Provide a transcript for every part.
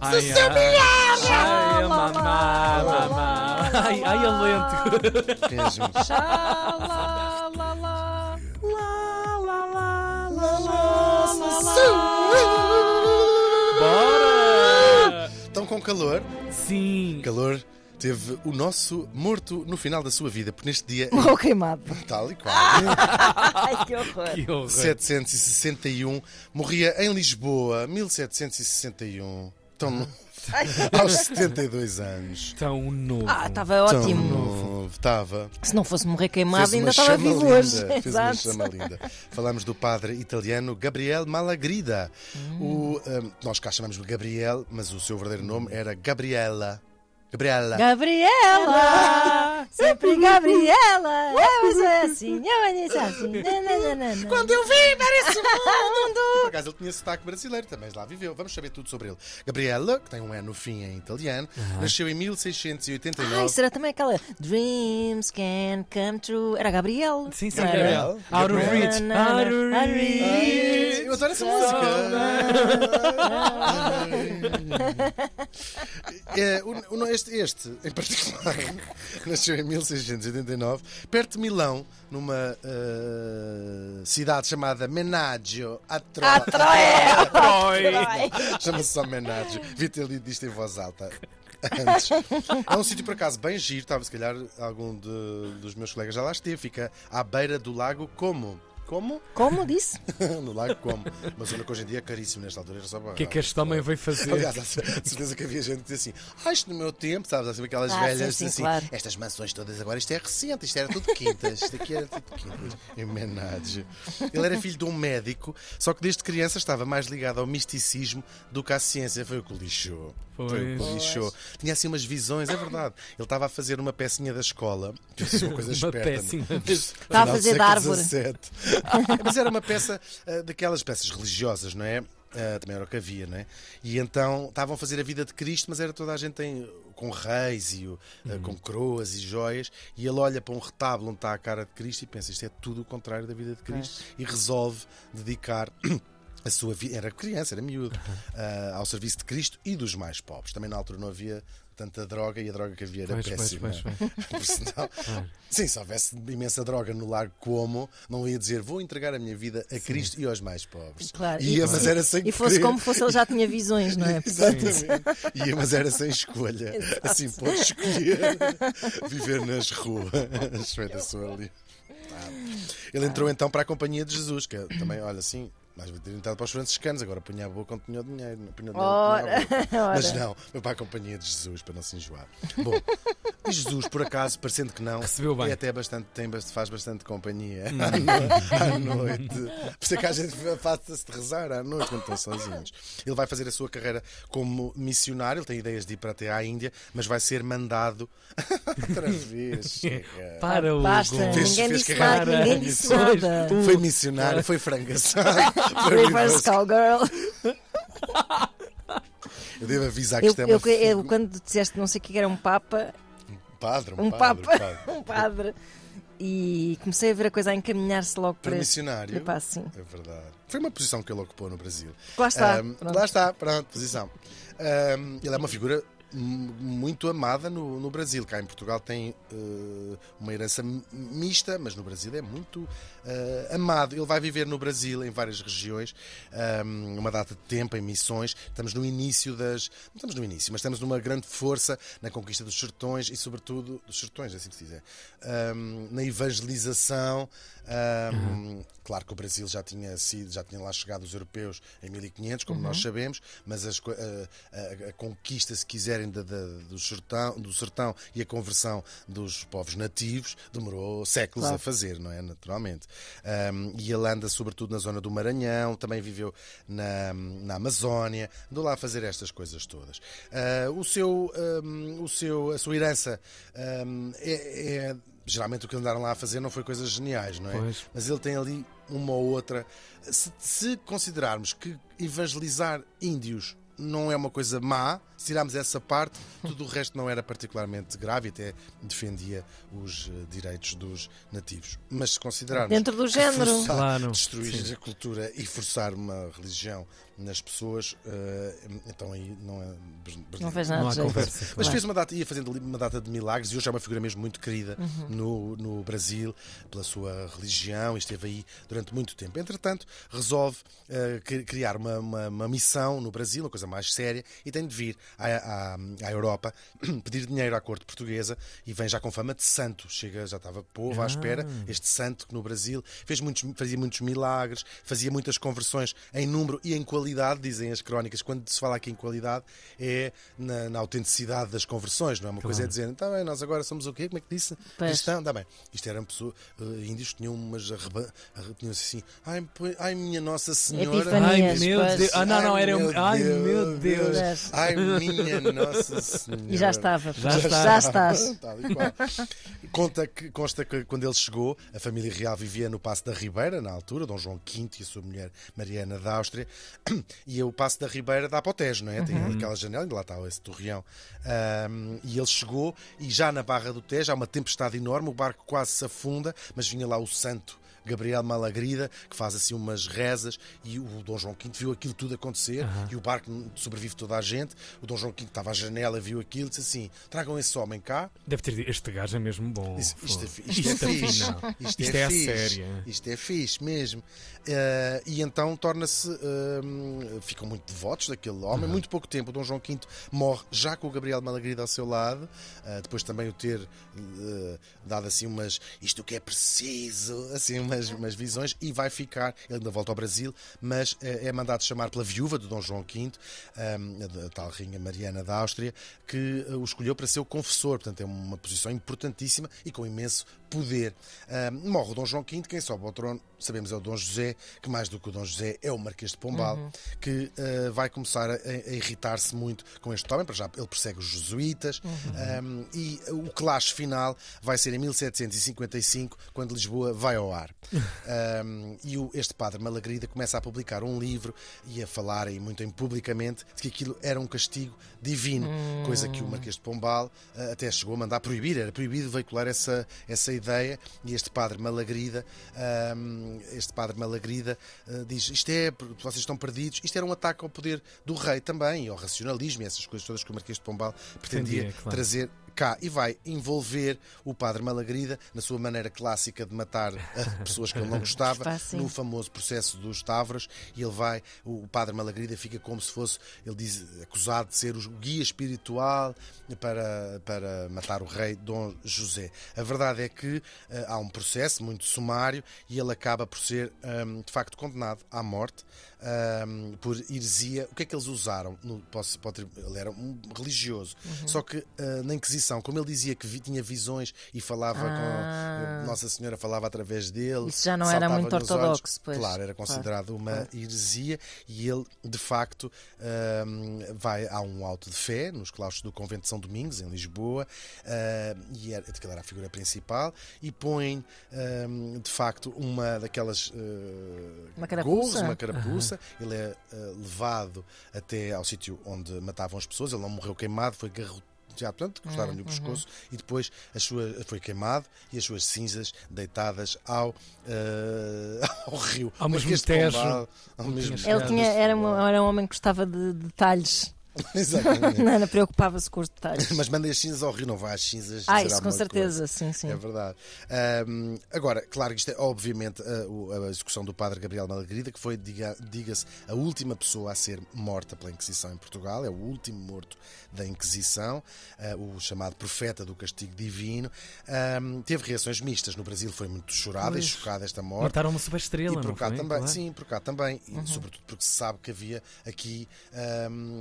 Ai, Seu ai, Ai, ai, mamá, mamá. Ai, ai, a lento. Mesmo. Lá, lá, lá, lá. Lá, lá, lá, lá, Bora! Estão com calor? Sim. Calor teve o nosso morto no final da sua vida, porque neste dia, Morreu queimado. tal e qual, Ai, que horror. Que horror. 761, morria em Lisboa, 1761. Tão no- aos 72 anos. Tão novo. Ah, estava Tão ótimo. novo, estava. Se não fosse morrer queimado, ainda uma estava chama vivo linda, hoje. Fez uma Exato. chama linda. Falamos do padre italiano Gabriel Malagrida. O, um, nós cá chamamos de Gabriel, mas o seu verdadeiro nome era Gabriela. Gabriela. Gabriela! Sempre Gabriela! Eu sou assim, eu sou assim. nananana. Quando eu vim para esse mundo! Por acaso ele tinha sotaque brasileiro, também lá viveu. Vamos saber tudo sobre ele. Gabriela, que tem um E no fim em italiano, nasceu em 1689. Ai, será também aquela Dreams can come true? Era Gabriel? Sim, sim? Gabriel. Out of reach. Out of reach. Eu adoro essa música. Este, este, em particular, nasceu em 1689, perto de Milão, numa eh, cidade chamada Menaggio a Tro- Ah, Troia! Chama-se só Menaggio. Vi ter lido isto em voz alta. Antes. É um sítio por acaso bem giro, estava se calhar algum de- dos meus colegas já lá esteve. Fica à beira do lago Como. Como? Como disse? no lago Como. Uma zona que hoje em dia é caríssima nesta altura. O que é que este homem veio fazer? Aliás, há certeza que havia gente que dizia assim: Ah, isto no meu tempo, sabes? Assim, aquelas Ah, velhas sim, sim, assim: claro. Estas mansões todas agora, isto é recente, isto era tudo quintas, isto aqui era tudo quintas. Em homenagem. Ele era filho de um médico, só que desde criança estava mais ligado ao misticismo do que à ciência. Foi o que o lixou. Foi o que lixou. Tinha assim umas visões, é verdade. Ele estava a fazer uma pecinha da escola, que é uma coisa Uma esperta. péssima. Estava a fazer de século árvore. XVII. Mas era uma peça ah, daquelas peças religiosas, não é? Ah, também era o que havia, não é? E então estavam a fazer a vida de Cristo, mas era toda a gente em- com reis e o- ah, com coroas e joias. E ele olha para um retábulo onde está a cara de Cristo e pensa: isto é tudo o contrário da vida de Cristo. E resolve dedicar. A sua vida, era criança, era miúdo, ah, ao serviço de Cristo e dos mais pobres. Também na altura não havia tanta droga e a droga que havia era Pois, pois, péssima. pois, pois. Por sinal, sim, se houvesse imensa droga no lago como, não ia dizer vou entregar a minha vida a Cristo e aos mais pobres. Claro. Ia, mas era sem E fosse querer. como fosse, ele já tinha visões, não é? Exatamente. Ia, mas era sem escolha. Assim pode escolher viver nas ruas. Foi da sua liberdade. Ele entrou então para a Companhia de Jesus, que é também, olha assim. Mais ter entrado para os franciscanos, agora punha a boca onde punha o dinheiro. não punha o dinheiro onde punha a boca. Mas não, foi para a Companhia de Jesus, para não se enjoar. Bom, e Jesus, por acaso, parecendo que não, Recebeu bem. é até bastante, tem, faz bastante companhia à no- à noite. Por isso é que a gente faz-se de rezar à noite quando estão sozinhos. Ele vai fazer a sua carreira como missionário, ele tem ideias de ir para até à Índia, mas vai ser mandado outra vez. chega. Para o Basta, Fez- ninguém fez disse carreira. nada, ninguém disse nada. Foi missionário, foi frangaçado. foi Reverse cowgirl. Eu devo avisar que Eu, isto é eu, uma eu, quando disseste não sei o que era um papa, padre, um padre, papa, padre. um padre, e comecei a ver a coisa a encaminhar-se logo Para para missionário. Epá, sim. É verdade. Foi uma posição que ele ocupou no Brasil. Lá está. Pronto. lá está, pronto, posição. Ahm, ele é uma figura muito amada no, no Brasil. Cá em Portugal tem eh, uma herança mi- mista, mas no Brasil é muito eh, amado. Ele vai viver no Brasil, em várias regiões, ahm, uma data de tempo, em missões. Estamos no início das. Não estamos no início, mas estamos numa grande força na conquista dos sertões e, sobretudo, dos sertões, é assim se diz. é, ahm, na evangelização. ahm, Claro que o Brasil já tinha sido, já tinha lá chegado os europeus em 1500, como nós sabemos, mas as a, a- a conquista, se quiserem, da- da- do, sertão, do sertão e a conversão dos povos nativos demorou séculos Claro. a fazer, não é? Naturalmente. Ahm, e ele anda sobretudo na zona do Maranhão, também viveu na, na Amazónia, andou lá a fazer estas coisas todas. Ah, o seu, ahm, o seu, a sua herança ahm, é- é geralmente o que andaram lá a fazer não foi coisas geniais, não é? Pois. Mas ele tem ali uma ou outra. Se, se considerarmos que evangelizar índios não é uma coisa má. Se tirarmos essa parte, tudo o resto não era particularmente grave e até defendia os eh, direitos dos nativos. Mas se considerarmos Dentro do género. forçar, Claro, destruir sim. a cultura e forçar uma religião nas pessoas, eh, então aí não é. Não fez nada Não há jeito. conversa. Mas claro. fez uma data, ia fazendo ali uma data de milagres e hoje é uma figura mesmo muito querida Uhum. no, no Brasil pela sua religião e esteve aí durante muito tempo. Entretanto, resolve cri- criar uma, uma, uma missão no Brasil, uma coisa mais séria, e tem de vir à, à, à Europa pedir dinheiro à corte portuguesa e vem já com fama de santo. Chega, já estava povo à espera, este santo que no Brasil fez muitos, fazia muitos milagres, fazia muitas conversões em número e em qualidade, dizem as crónicas. Quando se fala aqui em qualidade, é na, na autenticidade das conversões, não é? Uma coisa é dizer, está bem, nós agora somos o quê? Como é que disse? Pois. Cristão, está bem. Isto eram pessoas, eh, índios que tinham umas arreba, arre- tinham assim, ai, ai, minha Nossa Senhora. Epifania. Ai, meu Pois. Deus. Ah, não, não, era um. meu Ai, meu Deus. Deus. Ai, minha Nossa Senhora. E já estava. Já está. Já estás. Conta que, consta que quando ele chegou, a família real vivia no Passo da Ribeira, na altura, Dom João V e a sua mulher Mariana da Áustria, e o Passo da Ribeira dá para o Tejo, não é? Tem aquela janela, ainda lá está esse torreão. Ahm, e ele chegou, e já na Barra do Tejo há uma tempestade enorme, o barco quase se afunda, mas vinha lá o santo. Gabriel Malagrida, que faz assim umas rezas, e o Dom João V viu aquilo tudo acontecer, e o barco sobrevive toda a gente. O Dom João V estava à janela, viu aquilo, disse assim: tragam esse homem cá, Deve ter dito, este gajo é mesmo bom. isto, isto é, fi- isto é fixe. Isto, Isto é, é a fixe. sério. Isto é fixe mesmo. Eh, e então torna-se. eh, ficam muito devotos daquele homem. Muito pouco tempo, o Dom João V morre já com o Gabriel Malagrida ao seu lado. eh, depois também o ter eh, dado assim umas. Isto que é preciso, assim umas visões. E vai ficar. Ele ainda volta ao Brasil, mas eh, é mandado chamar pela viúva do Dom João V, eh, a tal rainha Mariana da Áustria, que eh, o escolheu para ser o confessor. Portanto, é uma posição importantíssima e com imenso poder. Ah, morre o Dom João V, quem sobe ao trono, sabemos, é o Dom José, que mais do que o Dom José é o Marquês de Pombal, que ah, vai começar a, a irritar-se muito com este homem, para já ele persegue os jesuítas, ah, e o clash final vai ser em 1755, quando Lisboa vai ao ar. Ah, e o- este padre Malagrida começa a publicar um livro e a falar aí muito em publicamente de que aquilo era um castigo divino, coisa que o Marquês de Pombal ah, até chegou a mandar proibir, era proibido veicular essa, essa ideia e este padre Malagrida ahm, este padre Malagrida ah, diz, isto é, vocês estão perdidos, isto era um ataque ao poder do rei também, ao racionalismo e essas coisas todas que o Marquês de Pombal pretendia Pretendia, claro. trazer cá e vai envolver o padre Malagrida na sua maneira clássica de matar ah, pessoas que ele não gostava Está assim. no famoso processo dos Tavros e ele vai, o padre Malagrida fica como se fosse, ele diz, acusado de ser o guia espiritual para, para matar o rei Dom José. A verdade é que ah, há um processo muito sumário e ele acaba por ser ahm, de facto condenado à morte ahm, por heresia. O que é que eles usaram? No, posso- pode- ele era um religioso, só que ah, na Inquisição, como ele dizia que vi- tinha visões e falava Ah. com Nossa Senhora falava através dele, Isso já não era muito ortodoxo, pois. Claro, era considerado uma claro. heresia e ele, de facto, hum, vai a um auto de fé nos claustros do Convento de São Domingos, em Lisboa, hum, e era, aquela era a figura principal, e põe, hum, de facto, uma daquelas uh, Uma carapuça? uma carapuça. Ele é uh, levado até ao sítio onde matavam as pessoas. Ele não morreu queimado, foi garroteado. Portanto, cortaram-lhe o pescoço e depois as suas, foi queimado e as suas cinzas deitadas ao, uh, ao rio. Ao mesmo Tejo. Ao mesmo Ele tinha, era, um, era um homem que gostava de detalhes. Exatamente. Não preocupava-se com os detalhes. Mas manda as cinzas ao rio, não vai às cinzas. Ah, isso com certeza, coisa. sim, sim. É verdade. Ahm, agora, claro que isto é obviamente a, a execução do padre Gabriel Malagrida, que foi, diga- diga-se, a última pessoa a ser morta pela Inquisição em Portugal, é o último morto da Inquisição, ah, o chamado profeta do castigo divino. Ahm, teve reações mistas. No Brasil foi muito chorada e Pois. chocada esta morte. Mataram uma super estrela, E por não cá foi? também, Claro. sim, por cá também, e sobretudo porque se sabe que havia aqui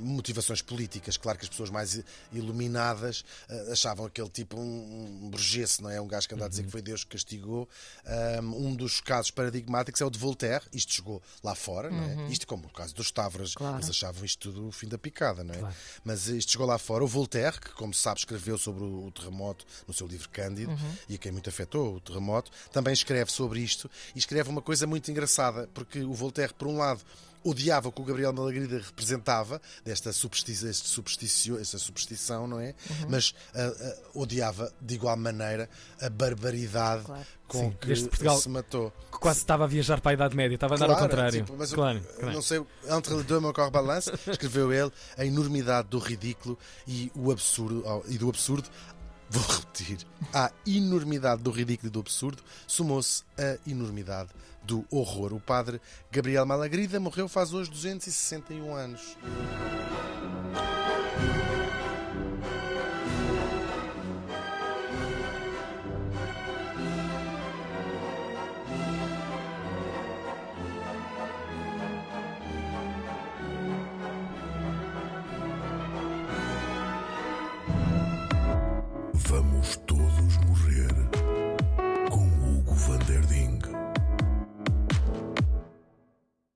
motivações políticas. Claro que as pessoas mais iluminadas ah, achavam aquele tipo um, um burguês, não é? Um gajo que anda a dizer que foi Deus que castigou. Um dos casos paradigmáticos é o de Voltaire, isto chegou lá fora, não é? Isto como o caso dos Tavras, Claro. eles achavam isto tudo o fim da picada, não é? Claro. Mas isto chegou lá fora. O Voltaire, que como se sabe escreveu sobre o, o terremoto no seu livro Cândido, e a quem muito afetou o terremoto, também escreve sobre isto e escreve uma coisa muito engraçada, porque o Voltaire, por um lado, odiava o que o Gabriel Malagrida representava, desta superstição, este supersticio, esta superstição, não é? Uhum. Mas ah, ah, odiava de igual maneira a barbaridade Claro. com Sim, que desde Portugal- se matou. Que Quase estava a viajar para a Idade Média, estava a andar ao Claro, contrário. tipo, mas claro, eu claro. não sei, entre les deux, mon corps balance, escreveu ele a enormidade do ridículo e o absurdo, e do absurdo. Vou repetir. À enormidade do ridículo e do absurdo somou-se a enormidade do horror. O padre Gabriel Malagrida morreu faz hoje 261 anos.